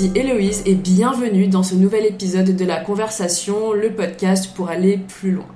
Héloïse et bienvenue dans ce nouvel épisode de la conversation, le podcast pour aller plus loin.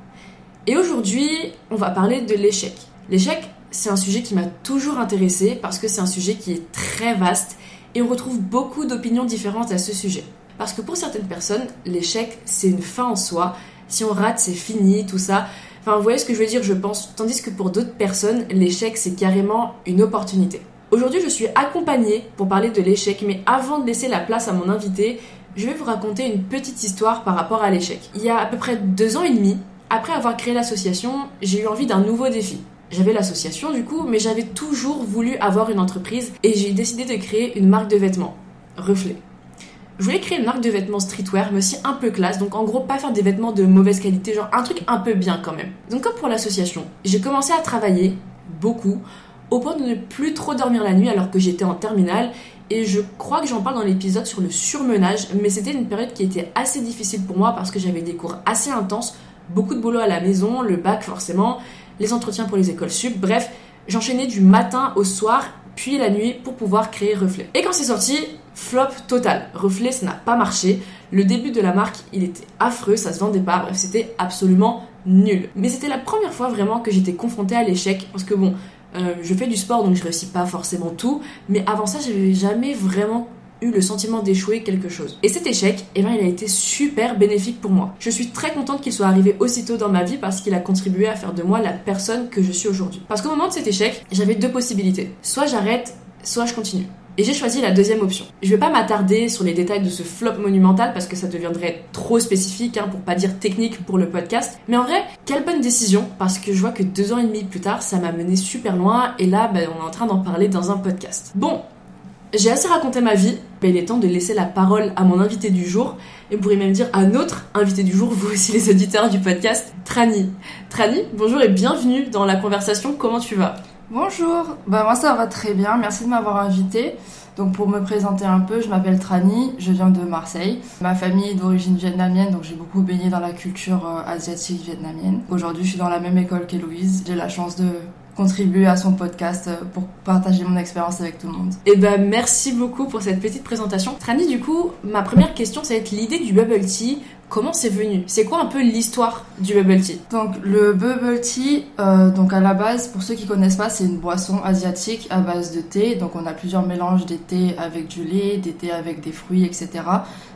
Et aujourd'hui, on va parler de l'échec. L'échec, c'est un sujet qui m'a toujours intéressé parce que c'est un sujet qui est très vaste et on retrouve beaucoup d'opinions différentes à ce sujet. Parce que pour certaines personnes, l'échec, c'est une fin en soi. Si on rate, c'est fini, tout ça. Enfin, vous voyez ce que je veux dire, je pense. Tandis que pour d'autres personnes, l'échec, c'est carrément une opportunité. Aujourd'hui, je suis accompagnée pour parler de l'échec, mais avant de laisser la place à mon invité, je vais vous raconter une petite histoire par rapport à l'échec. Il y a à peu près deux ans et demi, après avoir créé l'association, j'ai eu envie d'un nouveau défi. J'avais l'association du coup, mais j'avais toujours voulu avoir une entreprise et j'ai décidé de créer une marque de vêtements. Reflet. Je voulais créer une marque de vêtements streetwear, mais aussi un peu classe, donc en gros pas faire des vêtements de mauvaise qualité, genre un truc un peu bien quand même. Donc comme pour l'association, j'ai commencé à travailler beaucoup au point de ne plus trop dormir la nuit alors que j'étais en terminale. Et je crois que j'en parle dans l'épisode sur le surmenage, mais c'était une période qui était assez difficile pour moi parce que j'avais des cours assez intenses, beaucoup de boulot à la maison, le bac forcément, les entretiens pour les écoles sup, bref, j'enchaînais du matin au soir, puis la nuit pour pouvoir créer Reflet. Et quand c'est sorti, flop total. Reflet, ça n'a pas marché. Le début de la marque, il était affreux, ça se vendait pas, bref, c'était absolument nul. Mais c'était la première fois vraiment que j'étais confrontée à l'échec, parce que bon, euh, je fais du sport donc je réussis pas forcément tout, mais avant ça j'avais jamais vraiment eu le sentiment d'échouer quelque chose. Et cet échec, eh ben, il a été super bénéfique pour moi. Je suis très contente qu'il soit arrivé aussitôt dans ma vie parce qu'il a contribué à faire de moi la personne que je suis aujourd'hui. Parce qu'au moment de cet échec, j'avais deux possibilités. Soit j'arrête, soit je continue. Et j'ai choisi la deuxième option. Je vais pas m'attarder sur les détails de ce flop monumental parce que ça deviendrait trop spécifique, hein, pour pas dire technique pour le podcast. Mais en vrai, quelle bonne décision parce que je vois que deux ans et demi plus tard, ça m'a mené super loin et là, ben, on est en train d'en parler dans un podcast. Bon, j'ai assez raconté ma vie, mais il est temps de laisser la parole à mon invité du jour, et vous même dire à notre invité du jour, vous aussi les auditeurs du podcast, Trani. Trani, bonjour et bienvenue dans la conversation, comment tu vas? Bonjour, bah moi ça va très bien, merci de m'avoir invité. Donc pour me présenter un peu, je m'appelle Trani, je viens de Marseille. Ma famille est d'origine vietnamienne, donc j'ai beaucoup baigné dans la culture euh, asiatique vietnamienne. Aujourd'hui, je suis dans la même école qu'Héloïse. J'ai la chance de contribuer à son podcast euh, pour partager mon expérience avec tout le monde. Et eh ben merci beaucoup pour cette petite présentation. Trani, du coup, ma première question, ça va être l'idée du bubble tea. Comment c'est venu? C'est quoi un peu l'histoire du bubble tea? Donc le bubble tea, euh, donc à la base, pour ceux qui connaissent pas, c'est une boisson asiatique à base de thé. Donc on a plusieurs mélanges des thés avec du lait, des thés avec des fruits, etc.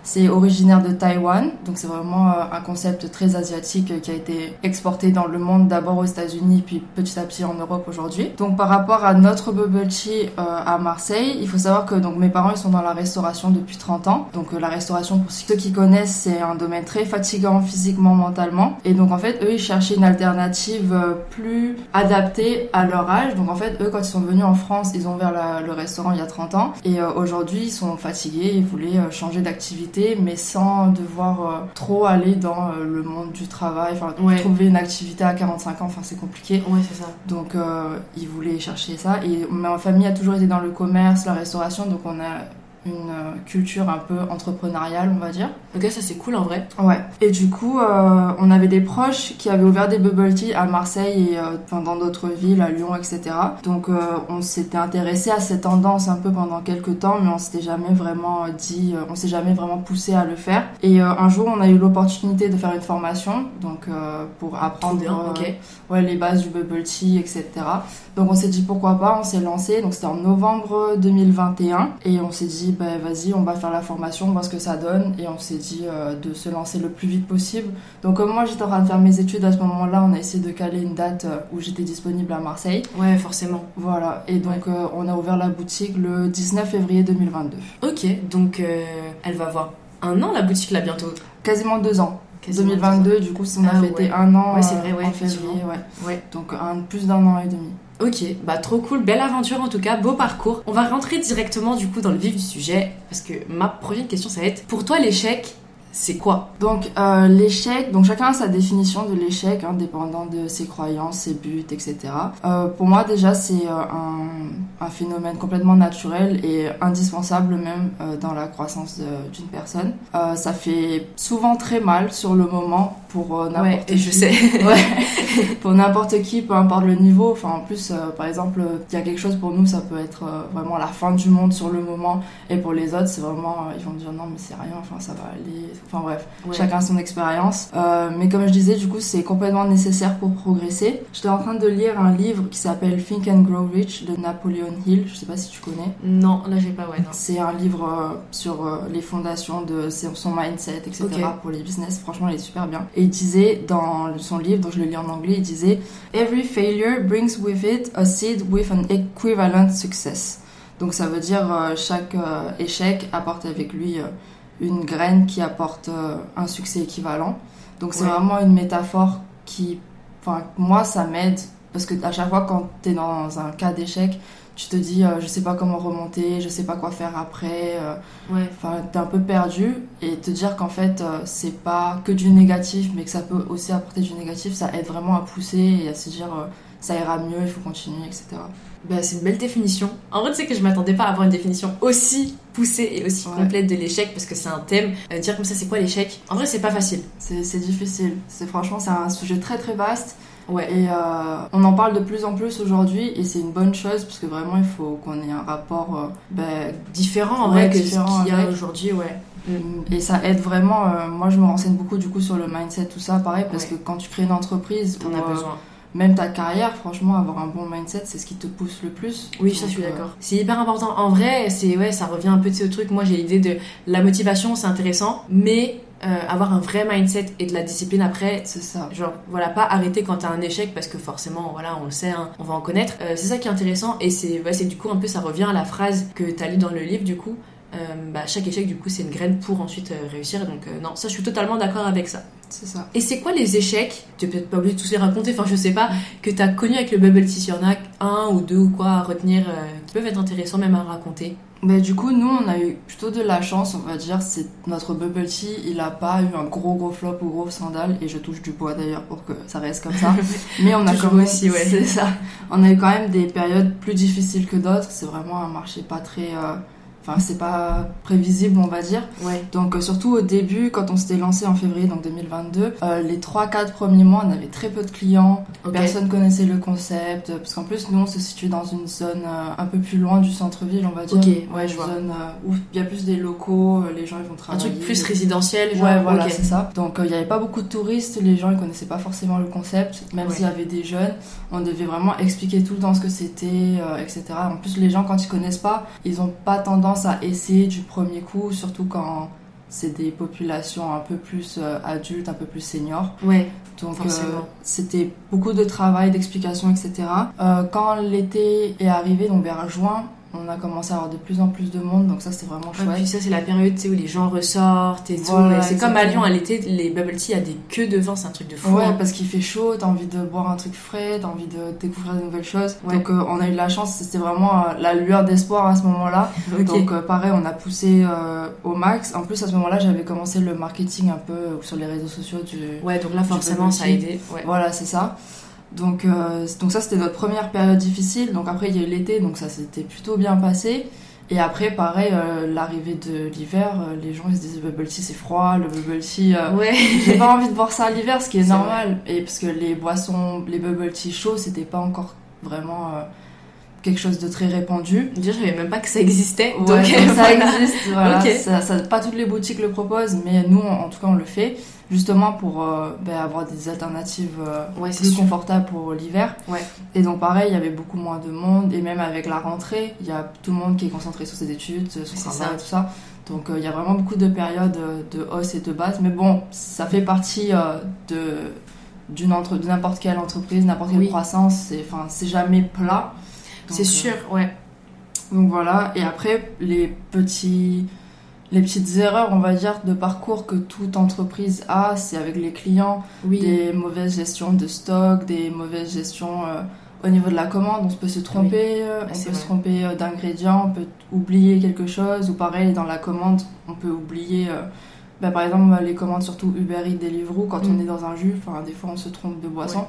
C'est originaire de Taïwan, donc c'est vraiment euh, un concept très asiatique qui a été exporté dans le monde, d'abord aux États-Unis, puis petit à petit en Europe aujourd'hui. Donc par rapport à notre bubble tea euh, à Marseille, il faut savoir que donc mes parents ils sont dans la restauration depuis 30 ans. Donc euh, la restauration pour ceux qui connaissent, c'est un domaine très fatigant physiquement, mentalement. Et donc en fait eux ils cherchaient une alternative plus adaptée à leur âge. Donc en fait eux quand ils sont venus en France, ils ont ouvert le restaurant il y a 30 ans et aujourd'hui ils sont fatigués, ils voulaient changer d'activité mais sans devoir euh, trop aller dans euh, le monde du travail. Enfin, trouver une activité à 45 ans, enfin, c'est compliqué. Ouais, c'est ça. Donc, euh, ils voulaient chercher ça. Et ma famille a toujours été dans le commerce, la restauration, donc on a une euh, culture un peu entrepreneuriale, on va dire. Ok, ça c'est cool en vrai. Ouais. Et du coup, euh, on avait des proches qui avaient ouvert des bubble tea à Marseille et euh, dans d'autres villes, à Lyon, etc. Donc on s'était intéressé à cette tendance un peu pendant quelques temps, mais on s'était jamais vraiment dit, on s'est jamais vraiment poussé à le faire. Et un jour, on a eu l'opportunité de faire une formation, donc pour apprendre ouais, les bases du bubble tea, etc. Donc on s'est dit pourquoi pas, on s'est lancé. Donc c'était en novembre 2021 et on s'est dit bah, vas-y, on va faire la formation, on voit ce que ça donne. Et on s'est dit euh, de se lancer le plus vite possible. Donc, comme moi j'étais en train de faire mes études à ce moment-là, on a essayé de caler une date euh, où j'étais disponible à Marseille. Ouais, forcément. Voilà. Et donc, euh, on a ouvert la boutique le 19 février 2022. Ok, donc elle va avoir un an la boutique là bientôt Quasiment deux ans. 2022, du coup, on a ah fêté un an ouais, c'est vrai, ouais, en février. Ouais. Donc, un, plus d'un an et demi. Ok, bah trop cool, belle aventure en tout cas, beau parcours. On va rentrer directement du coup dans le vif du sujet parce que ma prochaine question ça va être pour toi l'échec c'est quoi Donc euh, l'échec, donc chacun a sa définition de l'échec, hein, dépendant de ses croyances, ses buts, etc. Euh, pour moi déjà c'est euh, un, un, phénomène complètement naturel et indispensable même euh, dans la croissance d'une personne. Ça fait souvent très mal sur le moment pour n'importe ouais, qui. je sais. ouais, pour n'importe qui, peu importe le niveau. Enfin en plus, par exemple, il y a quelque chose pour nous, ça peut être vraiment la fin du monde sur le moment, et pour les autres c'est vraiment, ils vont dire non mais c'est rien, enfin ça va aller Enfin bref, ouais. chacun son expérience. Euh, mais comme je disais, du coup, c'est complètement nécessaire pour progresser. J'étais en train de lire un livre qui s'appelle Think and Grow Rich de Napoleon Hill. Je sais pas si tu connais. Non, là j'ai pas, ouais. C'est un livre euh, sur euh, les fondations de son mindset, etc. Okay. pour les business. Franchement, il est super bien. Et il disait dans son livre, dont je le lis en anglais, il disait Every failure brings with it a seed with an equivalent success. Donc ça veut dire chaque échec apporte avec lui une graine qui apporte euh, un succès équivalent. Donc c'est ouais. vraiment une métaphore qui, enfin moi ça m'aide parce que à chaque fois quand tu es dans un cas d'échec, tu te dis euh, je sais pas comment remonter, je sais pas quoi faire après. Euh, ouais. Enfin t'es un peu perdu et te dire qu'en fait euh, c'est pas que du négatif mais que ça peut aussi apporter du négatif, ça aide vraiment à pousser et à se dire ça ira mieux, il faut continuer, etc. Bah, c'est une belle définition. En vrai, tu sais que je m'attendais pas à avoir une définition aussi poussée et aussi ouais. complète de l'échec parce que c'est un thème. Euh, dire comme ça, c'est quoi l'échec? En vrai, c'est pas facile. C'est difficile. C'est franchement, c'est un sujet très très vaste. Ouais. Et euh, on en parle de plus en plus aujourd'hui et c'est une bonne chose parce que vraiment, il faut qu'on ait un rapport euh, bah, différent en vrai que ce qu'il y a aujourd'hui, ouais. Mm. Et ça aide vraiment. Moi, je me renseigne beaucoup du coup sur le mindset, tout ça, pareil, parce ouais. que quand tu crées une entreprise, on a besoin même ta carrière, franchement, avoir un bon mindset, c'est ce qui te pousse le plus. Oui, ça, je suis d'accord. Euh... C'est hyper important. En vrai, c'est ouais, ça revient un peu de ce truc. Moi, j'ai l'idée de la motivation, c'est intéressant, mais euh, avoir un vrai mindset et de la discipline après, c'est ça. Genre, voilà, pas arrêter quand t'as un échec parce que forcément, voilà, on le sait, hein, on va en connaître. Euh, c'est ça qui est intéressant et c'est, ouais, c'est du coup un peu, ça revient à la phrase que t'as lu dans le livre, du coup. Euh, bah, chaque échec, du coup, c'est une graine pour ensuite euh, réussir. Donc, non, ça, je suis totalement d'accord avec ça. C'est ça. Et c'est quoi les échecs? Tu peut-être pas obligé de tous les raconter, enfin je sais pas, que t'as connu avec le bubble tea. S'il y en a un ou deux ou quoi à retenir euh, qui peuvent être intéressants même à raconter. Bah, du coup, nous on a eu plutôt de la chance, on va dire. C'est notre bubble tea, il a pas eu un gros gros flop ou gros scandale. Et je touche du bois d'ailleurs pour que ça reste comme ça. Mais on a quand même aussi, ouais. C'est ça. On a eu quand même des périodes plus difficiles que d'autres. C'est vraiment un marché pas très. Euh Enfin, c'est pas prévisible, on va dire. Ouais. Donc, euh, surtout au début, quand on s'était lancé en février, donc 2022, euh, les 3-4 premiers mois, on avait très peu de clients. Okay. Personne connaissait le concept. Parce qu'en plus, nous, on se situe dans une zone euh, un peu plus loin du centre-ville, on va dire. Ouais, je une vois. zone euh, où il y a plus des locaux, euh, les gens ils vont Un travailler. truc plus résidentiel, genre. Ouais, voilà, c'est ça. Donc, euh, il n'y avait pas beaucoup de touristes, les gens ils connaissaient pas forcément le concept, même Ouais. s'il y avait des jeunes. On devait vraiment expliquer tout le temps ce que c'était, euh, etc. En plus, les gens, quand ils connaissent pas, ils ont pas tendance à essayer du premier coup, surtout quand c'est des populations un peu plus euh, adultes, un peu plus seniors. Ouais. Donc euh, c'était beaucoup de travail, d'explication, etc. Euh, quand l'été est arrivé, donc vers juin, on a commencé à avoir de plus en plus de monde, donc ça c'était vraiment Ouais, chouette. puis ça, c'est la période où les gens ressortent et tout. Voilà, c'est comme à. Lyon, à l'été, les bubble tea, il y a des queues de vin, c'est un truc de fou. Ouais, hein. parce qu'il fait chaud, t'as envie de boire un truc frais, t'as envie de découvrir de nouvelles choses. Ouais. Donc euh, on a eu de la chance, c'était vraiment euh, la lueur d'espoir à ce moment-là. Donc euh, pareil, on a poussé au max. En plus à ce moment-là, j'avais commencé le marketing un peu sur les réseaux sociaux du... ouais, donc là, forcément, ça a aidé. Ouais. Voilà, c'est ça. Donc, euh, donc ça, c'était notre première période difficile. Donc après, il y a eu l'été, donc ça s'était plutôt bien passé. Et après, pareil, euh, l'arrivée de l'hiver, euh, les gens ils se disent le bubble tea c'est froid, le bubble tea, euh, Ouais. j'ai pas envie de boire ça l'hiver, ce qui est, normal. Et parce que les boissons, les bubble tea chauds, c'était pas encore vraiment euh, quelque chose de très répandu. Je savais même pas que ça existait. Ouais, donc, donc ça voilà. existe, voilà. Ok. Ça, ça- pas toutes les boutiques le proposent, mais nous, en en tout cas, on le fait justement pour euh, ben, avoir des alternatives euh, Ouais, plus sûr. confortables pour l'hiver. Ouais. Et donc pareil, il y avait beaucoup moins de monde et même avec la rentrée, il y a tout le monde qui est concentré sur ses études, sur son travail et tout ça. Donc euh, il y a vraiment beaucoup de périodes euh, de hausse et de baisse, mais bon, ça fait partie de d'une entre de n'importe quelle entreprise, n'importe quelle Oui. croissance. C'est enfin c'est jamais plat. C'est sûr, ouais. donc voilà, et après les petits les petites erreurs, on va dire, de parcours que toute entreprise a, c'est avec les clients, Oui. des mauvaises gestions de stock, des mauvaises gestions euh, au niveau de la commande. On peut se tromper, euh, on peut se tromper euh, d'ingrédients, on peut oublier quelque chose, ou pareil dans la commande, on peut oublier euh, bah, par exemple, les commandes surtout Uber Eats, Deliveroo, quand on Mm. est dans un jus, enfin, des fois on se trompe de boisson.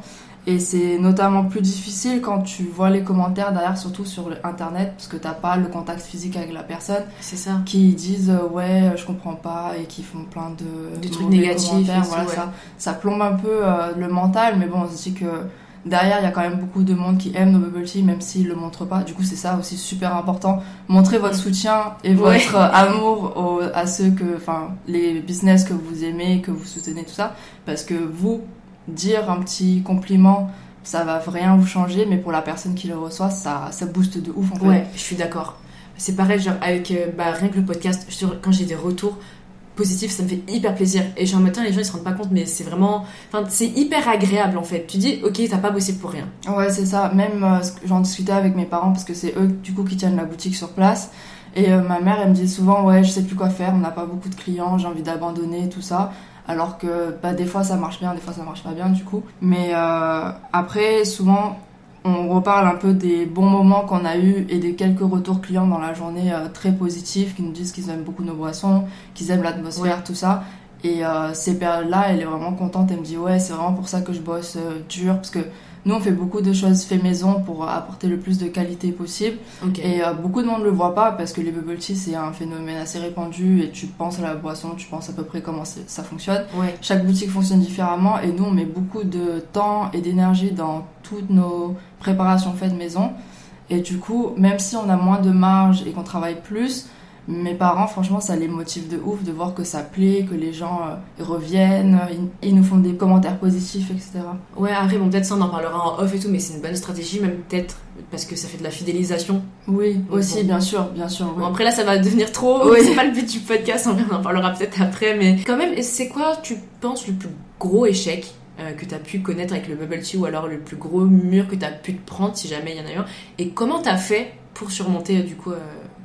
Et c'est notamment plus difficile quand tu vois les commentaires derrière, surtout sur internet, parce que t'as pas le contact physique avec la personne, C'est ça. qui disent euh, ouais, je comprends pas, et qui font plein de, Des trucs négatifs voilà, ouais. ça, ça plombe un peu euh, le mental, mais bon, on se dit que derrière, il y a quand même beaucoup de monde qui aime nos bubble tea, même s'ils le montrent pas. Du coup, c'est ça aussi super important. Montrer votre soutien et Ouais. votre euh, amour au- à ceux que, enfin, les business que vous aimez, que vous soutenez, tout ça. Parce que vous, dire un petit compliment, ça va rien vous changer, mais pour la personne qui le reçoit, ça, ça booste de ouf, en fait. Ouais, je suis d'accord. C'est pareil, genre avec euh, bah, rien que le podcast, je quand j'ai des retours positifs, ça me fait hyper plaisir. Et genre, matin, les gens ils se rendent pas compte, mais c'est vraiment. Enfin, c'est hyper agréable en fait. Tu dis, ok, t'as pas bossé pour rien. Ouais, c'est ça. Même, euh, j'en discutais avec mes parents parce que c'est eux, du coup, qui tiennent la boutique sur place. Et euh, ma mère, elle me dit souvent, ouais, je sais plus quoi faire, on n'a pas beaucoup de clients, j'ai envie d'abandonner, tout ça. Alors que, bah, des fois, ça marche bien, des fois, ça marche pas bien, du coup. Mais euh, après, souvent, on reparle un peu des bons moments qu'on a eus et des quelques retours clients dans la journée euh, très positifs qui nous disent qu'ils aiment beaucoup nos boissons, qu'ils aiment l'atmosphère, tout ça. Et euh, ces périodes-là, elle est vraiment contente. Elle me dit ouais, c'est vraiment pour ça que je bosse euh, dur parce que nous on fait beaucoup de choses fait maison pour apporter le plus de qualité possible. Et euh, beaucoup de monde ne le voit pas parce que les bubble tea c'est un phénomène assez répandu et tu penses à la boisson, tu penses à peu près comment ça fonctionne. Ouais. Chaque boutique fonctionne différemment et nous on met beaucoup de temps et d'énergie dans toutes nos préparations faites maison. Et du coup, même si on a moins de marge et qu'on travaille plus, mes parents, franchement, ça les motive de ouf de voir que ça plaît, que les gens euh, reviennent, ils, ils nous font des commentaires positifs, etc. Ouais, après, bon, peut-être ça, on en parlera en off et tout, mais c'est une bonne stratégie, même peut-être parce que ça fait de la fidélisation. Oui, aussi, bon. bien sûr, bien sûr. oui. Bon, après, là, ça va devenir trop. Oui. C'est pas le but du podcast, on en parlera peut-être après, mais quand même, c'est quoi, tu penses, le plus gros échec euh, que t'as pu connaître avec le bubble tea ou alors le plus gros mur que t'as pu te prendre si jamais il y en a eu un? Et comment t'as fait pour surmonter, euh, du coup,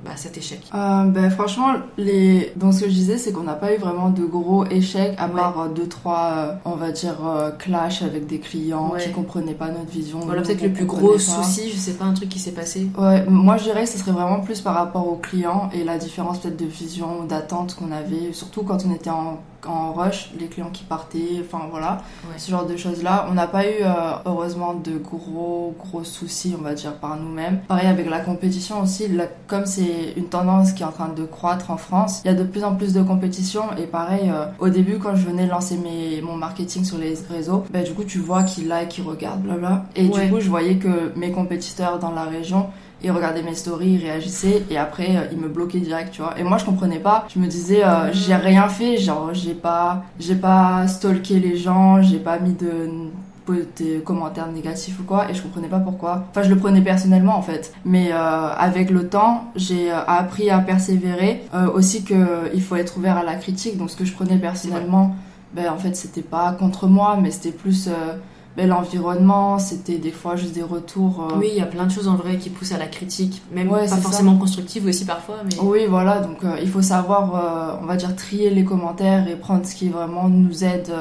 bah, cet échec? Euh, ben, franchement, les... donc ce que je disais, c'est qu'on n'a pas eu vraiment de gros échecs, à Ouais. part euh, deux, trois, euh, on va dire, euh, clash avec des clients Ouais. qui comprenaient pas notre vision. Voilà, peut-être le plus gros pas. souci, je sais pas, un truc qui s'est passé. Ouais, moi je dirais que ce serait vraiment plus par rapport aux clients et la différence peut-être de vision d'attente qu'on avait, surtout quand on était en, en rush, les clients qui partaient, enfin voilà, Ouais. ce genre de choses-là. On n'a pas eu euh, heureusement de gros gros soucis, on va dire, par nous-mêmes. Pareil avec la compétition aussi, là, comme c'est une tendance qui est en train de croître en France, il y a de plus en plus de compétition et pareil, euh, au début quand je venais lancer mes, mon marketing sur les réseaux, ben, du coup tu vois qu'ils like, qu'ils regardent, blabla. Et Ouais. du coup je voyais que mes compétiteurs dans la région ils regardaient mes stories, ils réagissaient et après euh, ils me bloquaient direct, tu vois. Et moi je comprenais pas. Je me disais euh, Mhm. j'ai rien fait, genre j'ai pas j'ai pas stalké les gens, j'ai pas mis de des commentaires négatifs ou quoi et je comprenais pas pourquoi. Enfin je le prenais personnellement en fait. Mais euh, avec le temps, j'ai appris à persévérer aussi que il faut être ouvert à la critique. Donc ce que je prenais personnellement, ben en fait c'était pas contre moi mais c'était plus l'environnement, c'était des fois juste des retours euh, Oui, il y a plein de choses en vrai qui poussent à la critique, même Ouais, pas c'est ça. forcément constructives aussi parfois, mais. Oui, voilà, donc euh, il faut savoir, euh, on va dire, trier les commentaires et prendre ce qui vraiment nous aide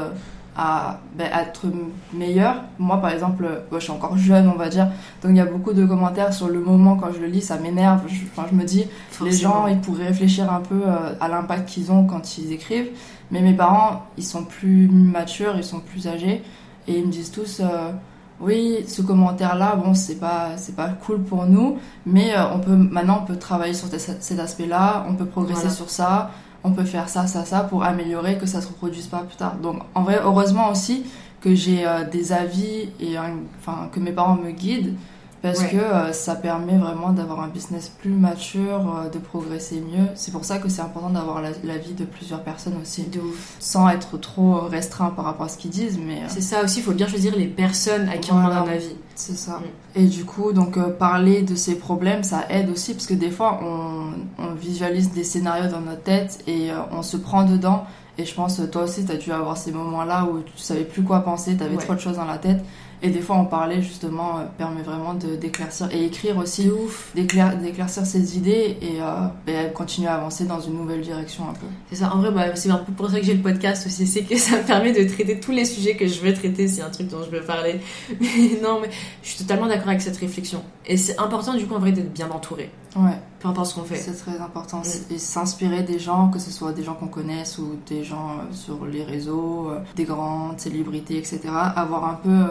à, ben, être meilleur. Moi, par exemple, je suis encore jeune, on va dire, donc il y a beaucoup de commentaires sur le moment quand je le lis, ça m'énerve. Je, je me dis, les forcément. gens, ils pourraient réfléchir un peu euh, à l'impact qu'ils ont quand ils écrivent. Mais mes parents, ils sont plus matures, ils sont plus âgés, et ils me disent tous. euh, oui, ce commentaire-là, bon, c'est pas, c'est pas cool pour nous, mais euh, on peut, maintenant, on peut travailler sur cet aspect-là, on peut progresser Voilà. sur ça, on peut faire ça, ça, ça pour améliorer que ça se reproduise pas plus tard. Donc, en vrai, heureusement aussi que j'ai euh, des avis et enfin que mes parents me guident parce Ouais. que euh, ça permet vraiment d'avoir un business plus mature, euh, de progresser mieux. C'est pour ça que c'est important d'avoir la- l'avis de plusieurs personnes aussi, De ouf. sans être trop restreint par rapport à ce qu'ils disent, mais euh, C'est ça aussi, il faut bien choisir les personnes à qui on demande un avis. c'est ça. Mm. Et du coup, donc euh, parler de ces problèmes, ça aide aussi parce que des fois, on, on visualise des scénarios dans notre tête et euh, on se prend dedans. Et je pense, euh, toi aussi, tu as dû avoir ces moments-là où tu savais plus quoi penser, tu avais Ouais. trop de choses dans la tête. Et des fois, en parler, justement, euh, permet vraiment d'éclaircir. Et écrire aussi, ouf. d'éclair- d'éclaircir ses idées et euh, ben, continuer à avancer dans une nouvelle direction un peu. C'est ça, en vrai, bah, c'est un peu pour ça que j'ai le podcast aussi, c'est que ça me permet de traiter tous les sujets que je veux traiter, c'est un truc dont je veux parler. Mais non, mais je suis totalement d'accord avec cette réflexion. Et c'est important, du coup, en vrai, d'être bien entouré. Ouais. Peu importe ce qu'on fait. C'est très important. Mm. Et s'inspirer des gens, que ce soit des gens qu'on connaisse ou des gens euh, sur les réseaux, des grandes célébrités, etc. Avoir un peu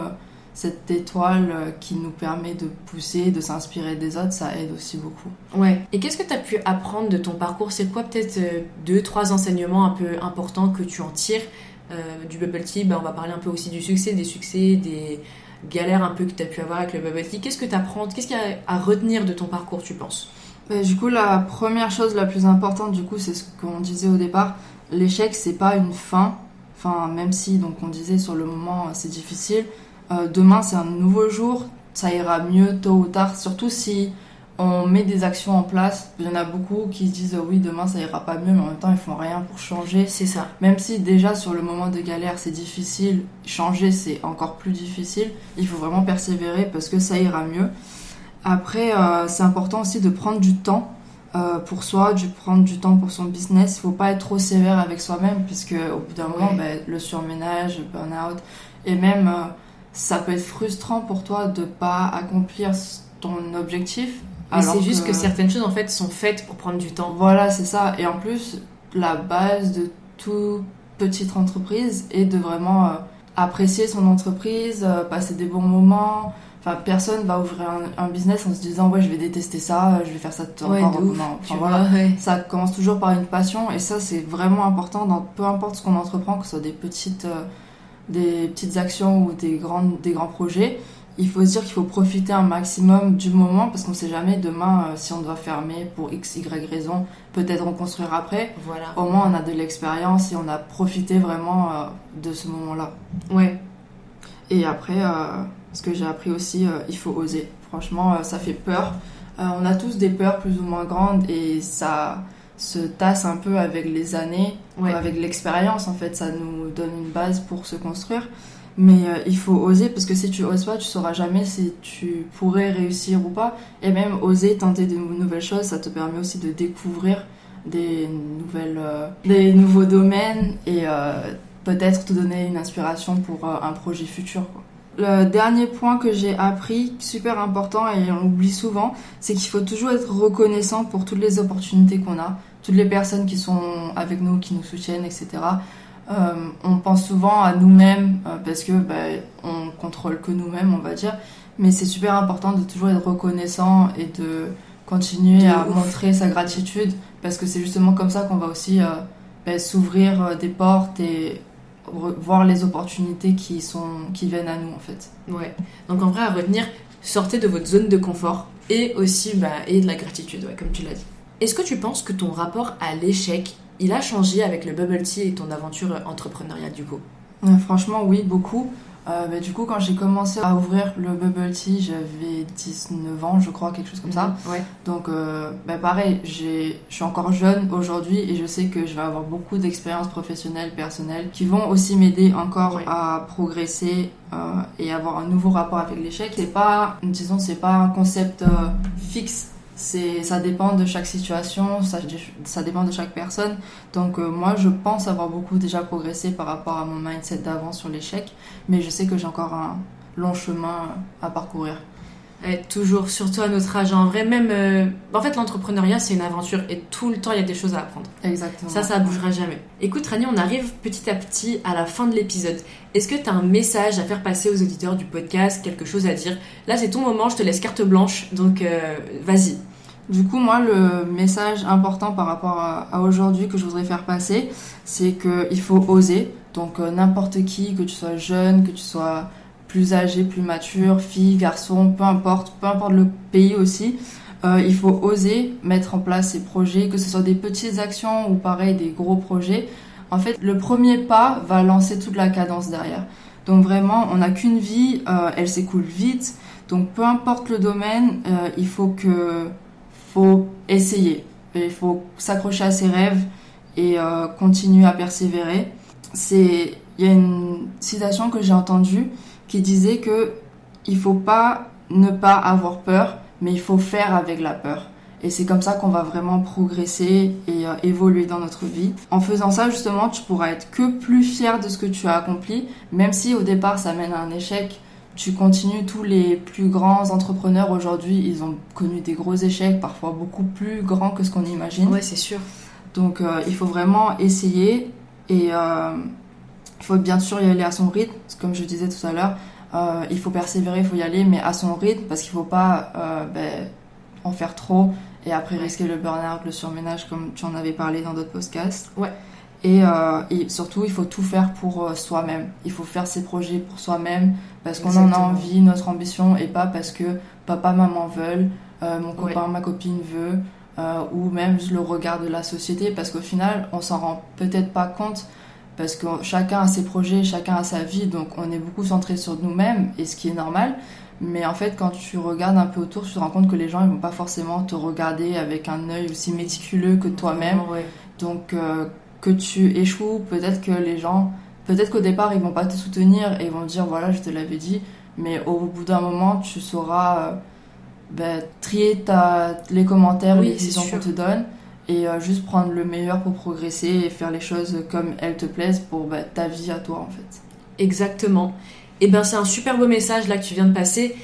cette étoile euh, qui nous permet de pousser, de s'inspirer des autres, ça aide aussi beaucoup. Ouais. Et qu'est-ce que tu as pu apprendre de ton parcours? C'est quoi peut-être euh, deux, trois enseignements un peu importants que tu en tires euh, du bubble tea? Bah, On va parler un peu aussi du succès, des succès, des galères un peu que tu as pu avoir avec le bubble tea. Qu'est-ce que tu apprends Qu'est-ce qu'il y a à retenir de ton parcours, tu penses? Mais du coup, la première chose la plus importante, du coup, c'est ce qu'on disait au départ. L'échec, c'est pas une fin. Enfin, même si, donc, on disait sur le moment, c'est difficile. Euh, demain, c'est un nouveau jour. Ça ira mieux tôt ou tard. Surtout si on met des actions en place. Il y en a beaucoup qui se disent oui, demain, ça ira pas mieux, mais en même temps, ils font rien pour changer. C'est ça. Même si déjà sur le moment de galère c'est difficile, changer c'est encore plus difficile, il faut vraiment persévérer parce que ça ira mieux. Après, euh, c'est important aussi de prendre du temps euh, pour soi, de prendre du temps pour son business. Il faut pas être trop sévère avec soi-même puisque au bout d'un moment, ben, le surménage, le burn-out et même euh, ça peut être frustrant pour toi de pas accomplir ton objectif. Mais c'est juste que... certaines choses en fait sont faites pour prendre du temps. voilà, c'est ça. Et en plus, la base de toute petite entreprise est de vraiment euh, apprécier son entreprise, euh, passer des bons moments. Enfin, personne va ouvrir un, un business en se disant ouais, je vais détester ça, euh, je vais faire ça tout Ouais, encore. ouf, Non, vois, voilà. ouais. Ça commence toujours par une passion et ça c'est vraiment important dans peu importe ce qu'on entreprend, que ce soit des petites, euh, des petites actions ou des, grandes, des grands projets. Il faut se dire qu'il faut profiter un maximum du moment parce qu'on sait jamais demain euh, si on doit fermer pour x, y raison, peut-être reconstruire après. Voilà. Au moins on a de l'expérience et on a profité vraiment euh, de ce moment-là. Ouais. Et après, euh, ce que j'ai appris aussi, il faut oser. Franchement, ça fait peur. On a tous des peurs plus ou moins grandes et ça se tasse un peu avec les années, Ouais. avec l'expérience en fait. Ça nous donne une base pour se construire. Mais euh, il faut oser parce que si tu oses pas, tu sauras jamais si tu pourrais réussir ou pas. Et même oser tenter de nouvelles choses, ça te permet aussi de découvrir des nouvelles, euh, des nouveaux domaines et euh, peut-être te donner une inspiration pour un projet futur. quoi. Le dernier point que j'ai appris, super important et on l'oublie souvent, c'est qu'il faut toujours être reconnaissant pour toutes les opportunités qu'on a, toutes les personnes qui sont avec nous, qui nous soutiennent, etc. Euh, on pense souvent à nous-mêmes euh, parce que bah, on contrôle que nous-mêmes, on va dire. Mais c'est super important de toujours être reconnaissant et de continuer De à ouf. montrer sa gratitude parce que c'est justement comme ça qu'on va aussi euh, bah, s'ouvrir des portes et voir les opportunités qui sont qui viennent à nous en fait. Ouais. Donc en vrai, à retenir, sortez de votre zone de confort et aussi bah, et de la gratitude, ouais, comme tu l'as dit. Est-ce que tu penses que ton rapport à l'échec, il a changé avec le bubble tea et ton aventure entrepreneuriale du coup? Euh, franchement, oui, beaucoup. Euh, bah, du coup, quand j'ai commencé à ouvrir le bubble tea, j'avais 19 ans, je crois, quelque chose comme ça. Ouais. Donc, euh, bah, pareil, j'ai- je suis encore jeune aujourd'hui et je sais que je vais avoir beaucoup d'expériences professionnelles, personnelles, qui vont aussi m'aider encore Ouais. à progresser euh, et avoir un nouveau rapport avec l'échec. C'est pas, disons, c'est pas un concept fixe. C'est, ça dépend de chaque situation, ça, ça dépend de chaque personne. Donc euh, moi, je pense avoir beaucoup déjà progressé par rapport à mon mindset d'avant sur l'échec, mais je sais que j'ai encore un long chemin à parcourir. Ouais, toujours, surtout à notre âge. En vrai, même. euh, En fait, l'entrepreneuriat, c'est une aventure et tout le temps, il y a des choses à apprendre. Exactement. Ça, ça bougera jamais. Écoute, Rani, on arrive petit à petit à la fin de l'épisode. Est-ce que tu as un message à faire passer aux auditeurs du podcast, quelque chose à dire? Là, c'est ton moment, je te laisse carte blanche, donc euh, vas-y. Du coup, moi, le message important par rapport à, aujourd'hui que je voudrais faire passer, c'est qu'il faut oser. Donc, euh, n'importe qui, que tu sois jeune, que tu sois plus âgé, plus mature, fille, garçon, peu importe, peu importe le pays aussi, euh, il faut oser mettre en place ces projets, que ce soit des petites actions ou pareil des gros projets. En fait, le premier pas va lancer toute la cadence derrière. Donc vraiment, on n'a qu'une vie, euh, elle s'écoule vite. Donc peu importe le domaine, il faut que faut essayer. Il faut s'accrocher à ses rêves et euh, continuer à persévérer. C'est il y a une citation que j'ai entendue qui disait que il faut pas ne pas avoir peur, mais il faut faire avec la peur. Et c'est comme ça qu'on va vraiment progresser et euh, évoluer dans notre vie. En faisant ça, justement, tu pourras être que plus fier de ce que tu as accompli, même si au départ ça mène à un échec. Tu continues tous les plus grands entrepreneurs aujourd'hui, ils ont connu des gros échecs, parfois beaucoup plus grands que ce qu'on imagine. Ouais, c'est sûr. Donc euh, il faut vraiment essayer et euh, il faut bien sûr y aller à son rythme, comme je disais tout à l'heure. Euh, il faut persévérer, il faut y aller, mais à son rythme parce qu'il ne faut pas ben, en faire trop et après risquer le burn-out, le surménage, comme tu en avais parlé dans d'autres podcasts. Ouais. Et, et, surtout, il faut tout faire pour soi-même. Il faut faire ses projets pour soi-même parce qu'on en a envie, notre ambition, et pas parce que papa, maman veulent, mon copain, ma copine veut. Euh, ou même le regard de la société, parce qu'au final, on s'en rend peut-être pas compte, parce que chacun a ses projets, chacun a sa vie, donc on est beaucoup centré sur nous-mêmes, et ce qui est normal. Mais en fait, quand tu regardes un peu autour, tu te rends compte que les gens, ils vont pas forcément te regarder avec un œil aussi méticuleux que toi-même. Donc, euh, que tu échoues, peut-être que les gens, peut-être qu'au départ, ils vont pas te soutenir et ils vont dire, voilà, je te l'avais dit. Mais au bout d'un moment, tu sauras euh, ben, trier ta, les commentaires, les décisions qu'on te donne et euh, juste prendre le meilleur pour progresser et faire les choses comme elles te plaisent pour ben, ta vie à toi en fait. Exactement. Et ben c'est un super beau message là que tu viens de passer.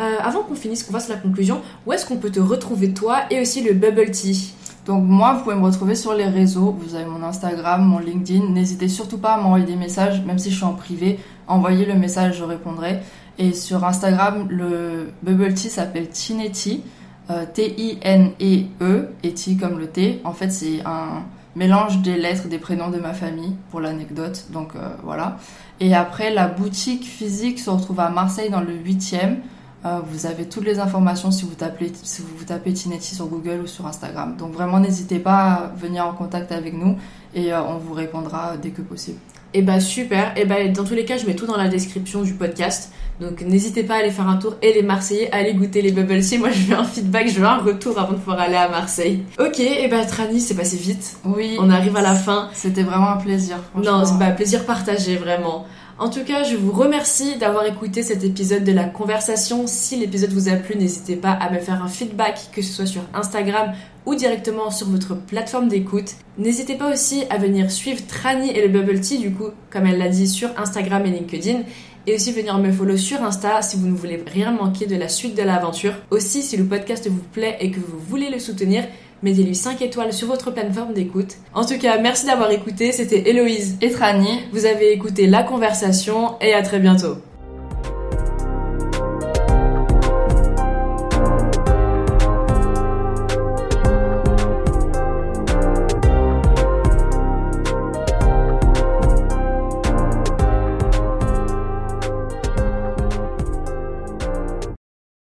Euh, avant qu'on finisse, qu'on fasse la conclusion, où est-ce qu'on peut te retrouver toi et aussi le Bubble Tea? Donc moi, vous pouvez me retrouver sur les réseaux. Vous avez mon Instagram, mon LinkedIn. N'hésitez surtout pas à m'envoyer des messages, même si je suis en privé. Envoyez le message, je répondrai. Et sur Instagram, le bubble tea s'appelle Tinetti, euh, T-I-N-E-E, et tea comme le thé. En fait, c'est un mélange des lettres des prénoms de ma famille, pour l'anecdote. Donc euh, voilà. Et après, la boutique physique se retrouve à Marseille dans le 8e. Euh, vous avez toutes les informations si vous tapez, si vous tapez Tinetti sur Google ou sur Instagram. Donc vraiment, n'hésitez pas à venir en contact avec nous et on vous répondra dès que possible. Et eh bah super, et eh bah dans tous les cas je mets tout dans la description du podcast. Donc n'hésitez pas à aller faire un tour et les Marseillais, allez goûter les bubble tea. Moi je veux un feedback, je veux un retour avant de pouvoir aller à Marseille. Ok, et bah Trani, c'est passé vite. Oui. On arrive à la fin. C'était vraiment un plaisir. Non, c'est bah plaisir partagé vraiment. En tout cas, je vous remercie d'avoir écouté cet épisode de la conversation. Si l'épisode vous a plu, n'hésitez pas à me faire un feedback, que ce soit sur Instagram ou directement sur votre plateforme d'écoute. N'hésitez pas aussi à venir suivre Trani et le Bubble Tea, du coup, comme elle l'a dit, sur Instagram et LinkedIn. Et aussi venir me follow sur Insta si vous ne voulez rien manquer de la suite de l'aventure. Aussi, si le podcast vous plaît et que vous voulez le soutenir, mettez-lui 5 étoiles sur votre plateforme d'écoute. En tout cas, merci d'avoir écouté, c'était Héloïse et Trani. Vous avez écouté la conversation et à très bientôt.